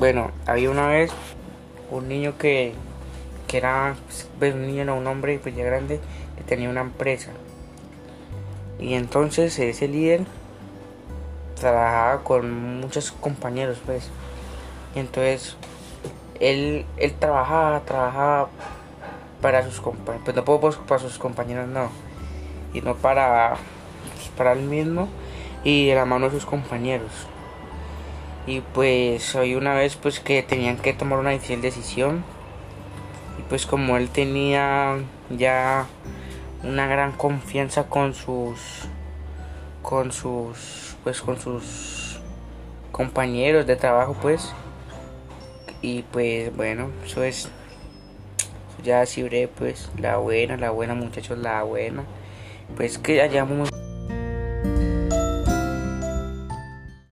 bueno, había una vez un niño que, que era, pues un niño, no, un hombre pues ya grande, que tenía una empresa. Y entonces ese líder trabajaba con muchos compañeros, pues. Y entonces él, él trabajaba, trabajaba para sus compañeros, pues no puedo para sus compañeros, no. Y no para, pues, para él mismo y de la mano de sus compañeros. Y pues hoy una vez pues que tenían que tomar una difícil decisión. Y pues como él tenía ya una gran confianza con sus con sus pues con sus compañeros de trabajo pues y pues bueno eso es ya así pues la buena la buena muchachos la buena pues que hayamos